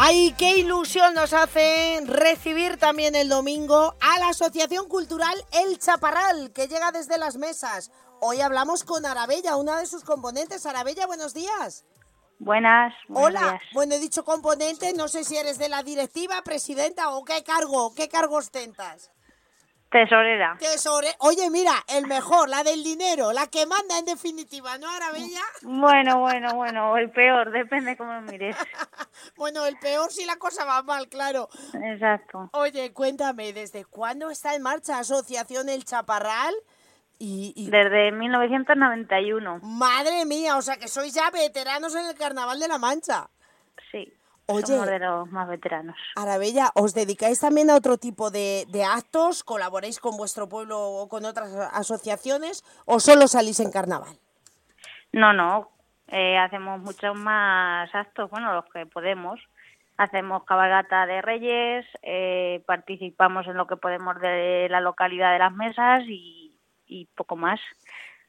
¡Ay, qué ilusión nos hace recibir también el domingo a la Asociación Cultural El Chaparral, que llega desde las mesas. Hoy hablamos con Arabella, una de sus componentes. Arabella, buenos días. Buenas. Hola. días. Bueno, he dicho componente, no sé si eres de la directiva, presidenta o qué cargo, qué cargo ostentas. Tesorera. Tesore... Oye, mira, el mejor, la del dinero, la que manda en definitiva, ¿no, Arabella? Bueno, bueno, bueno, o el peor, depende cómo mires. bueno, el peor si la cosa va mal, claro. Exacto. Oye, cuéntame, ¿desde cuándo está en marcha Asociación El Chaparral? Y, y- Desde 1991. Madre mía, o sea que sois ya veteranos en el Carnaval de la Mancha. Sí. Oye. Somos de los más veteranos. Arabella, ¿os dedicáis también a otro tipo de, de actos? ¿Colaboráis con vuestro pueblo o con otras asociaciones? ¿O solo salís en carnaval? No, no. eh, hacemos muchos más actos, bueno, los que podemos. Hacemos cabalgata de reyes, eh, participamos en lo que podemos de la localidad de las mesas y, y poco más.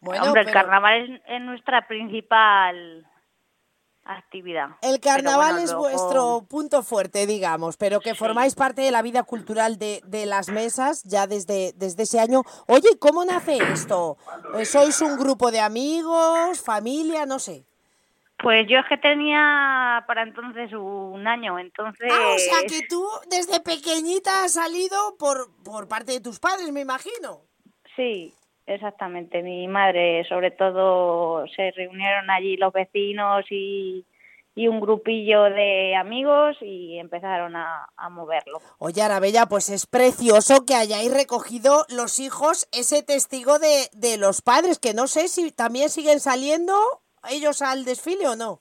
Bueno, Hombre, el carnaval es, es nuestra principal actividad. El carnaval bueno, es luego- vuestro punto fuerte, digamos, pero que Sí. formáis parte de la vida cultural de, de las mesas ya desde, desde ese año. Oye, ¿y ¿cómo nace esto? Eh, ¿Sois un grupo de amigos, familia, no sé? Pues yo es que tenía para entonces un año, entonces... Ah, o sea que tú desde pequeñita has salido por, por parte de tus padres, me imagino. Sí, exactamente. Mi madre, sobre todo, se reunieron allí los vecinos y, y un grupillo de amigos y empezaron a, moverlo. Oye, Arabella, pues es precioso que hayáis recogido los hijos ese testigo de, de los padres, que no sé si también siguen saliendo ellos al desfile o no.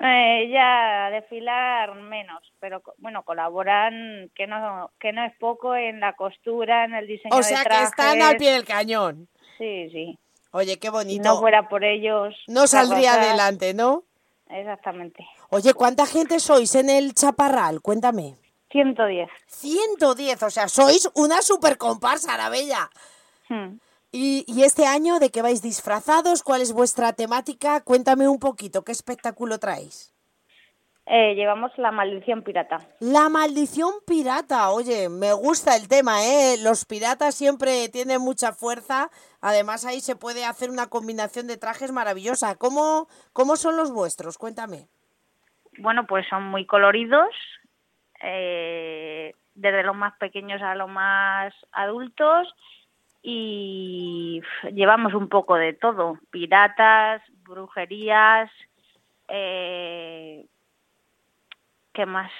Eh, ya desfilar menos, pero bueno, colaboran, que no, que no es poco, en la costura, en el diseño O de sea que están al pie del cañón. Sí, sí. Oye, qué Si bonito. no fuera por ellos... no saldría adelante, ¿no? Exactamente. Oye, ¿cuánta gente sois en el Chaparral? Cuéntame. 110. 110, o sea, sois una super comparsa, Arabella. Hmm. ¿Y, y este año de qué vais disfrazados? ¿Cuál es vuestra temática? Cuéntame un poquito, ¿qué espectáculo traéis? Eh, llevamos la maldición pirata. La maldición pirata, oye, me gusta el tema, ¿eh? Los piratas siempre tienen mucha fuerza, además ahí se puede hacer una combinación de trajes maravillosa. ¿Cómo, cómo son los vuestros? Cuéntame. Bueno, pues son muy coloridos, eh, desde los más pequeños a los más adultos y llevamos un poco de todo, piratas, brujerías, eh, ¿qué más?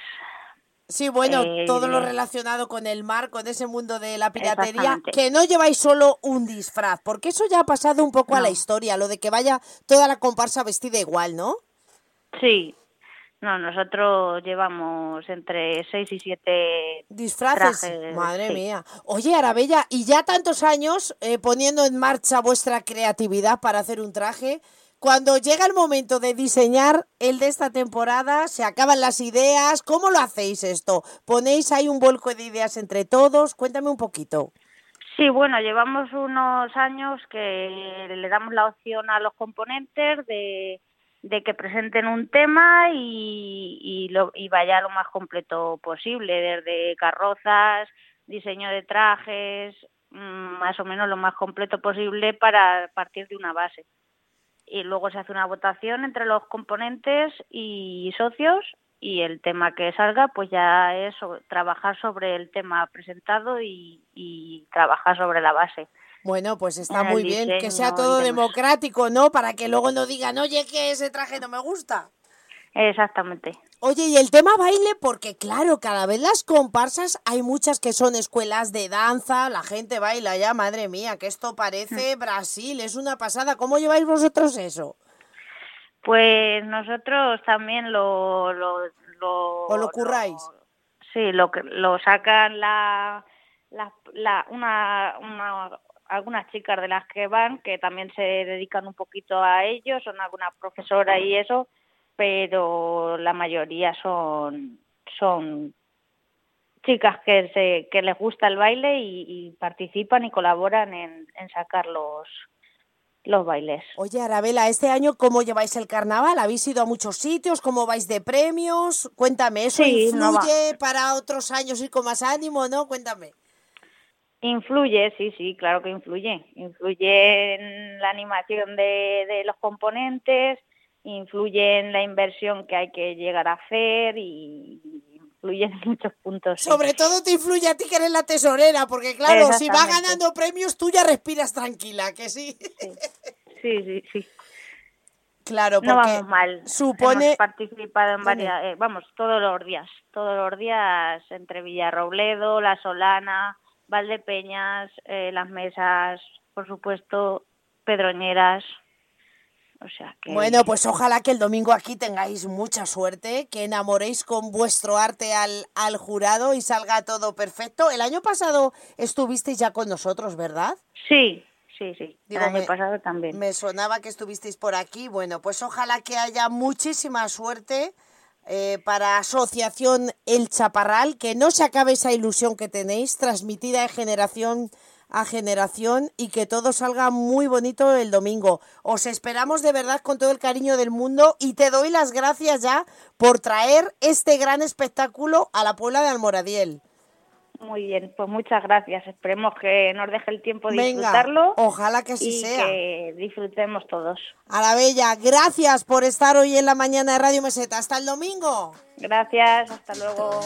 Sí, bueno, Eh, todo lo relacionado con el mar, con ese mundo de la piratería, que no lleváis solo un disfraz, porque eso ya ha pasado un poco a la historia, lo de que vaya toda la comparsa vestida igual, ¿no? Sí, no, nosotros llevamos entre seis y siete Disfraces, Trajes, madre sí. mía. Oye, Arabella, y ya tantos años eh, poniendo en marcha vuestra creatividad para hacer un traje, cuando llega el momento de diseñar el de esta temporada, se acaban las ideas, ¿cómo lo hacéis esto? ¿Ponéis ahí un volco de ideas entre todos? Cuéntame un poquito. Sí, bueno, llevamos unos años que le damos la opción a los componentes de, de que presenten un tema y, y, lo, y vaya lo más completo posible, desde carrozas, diseño de trajes, mm, más o menos lo más completo posible para partir de una base. Y luego se hace una votación entre los componentes y socios y el tema que salga pues ya es trabajar sobre el tema presentado y trabajar sobre la base. Bueno, pues está muy bien que sea todo democrático, ¿no? Para que luego no digan, oye, que ese traje no me gusta. Exactamente. Oye, y el tema baile, porque claro, cada vez las comparsas hay muchas que son escuelas de danza, la gente baila ya, madre mía, que esto parece Mm. Brasil, es una pasada. ¿Cómo lleváis vosotros eso? Pues nosotros también lo, lo, lo ¿O lo curráis? sí, lo, que- lo sacan la, la, la- una, una- algunas chicas de las que van, que también se dedican un poquito a ello, son alguna profesora y eso, pero la mayoría son, son chicas que, se, que les gusta el baile y, y participan y colaboran en, en sacar los, los bailes. Oye, Arabela, este año, ¿cómo lleváis el carnaval? ¿Habéis ido a muchos sitios? ¿Cómo vais de premios? Cuéntame, ¿eso Sí, no influye para otros años ir con más ánimo, no? Cuéntame. Influye, sí, sí, claro que influye. Influye en la animación de, de los componentes, influye en la inversión que hay que llegar a hacer y influye en muchos puntos. sí. Sobre todo te influye a ti que eres la tesorera, porque claro, si va Exactamente. ganando premios, tú ya respiras tranquila, que sí. Sí, sí, sí. Claro, No porque vamos mal. supone... Hemos participado en varias, eh, vamos, todos los días, todos los días entre Villarrobledo, La Solana, Valdepeñas, eh, Las Mesas, por supuesto, Pedroñeras. O sea que... Bueno, pues ojalá que el domingo aquí tengáis mucha suerte, que enamoréis con vuestro arte al, al jurado y salga todo perfecto. El año pasado estuvisteis ya con nosotros, ¿verdad? Sí, sí, sí. Digo, el año me- pasado también. Me sonaba que estuvisteis por aquí. Bueno, pues ojalá que haya muchísima suerte eh, para Asociación El Chaparral, que no se acabe esa ilusión que tenéis, transmitida de generación a generación y que todo salga muy bonito el domingo. Os esperamos de verdad con todo el cariño del mundo y te doy las gracias ya por traer este gran espectáculo a la Puebla de Almoradiel. Muy bien, pues muchas gracias. Esperemos que nos deje el tiempo de Venga, disfrutarlo ojalá que así y sea. que disfrutemos todos. A la bella, gracias por estar hoy en la mañana de Radio Meseta. Hasta el domingo. Gracias, hasta luego.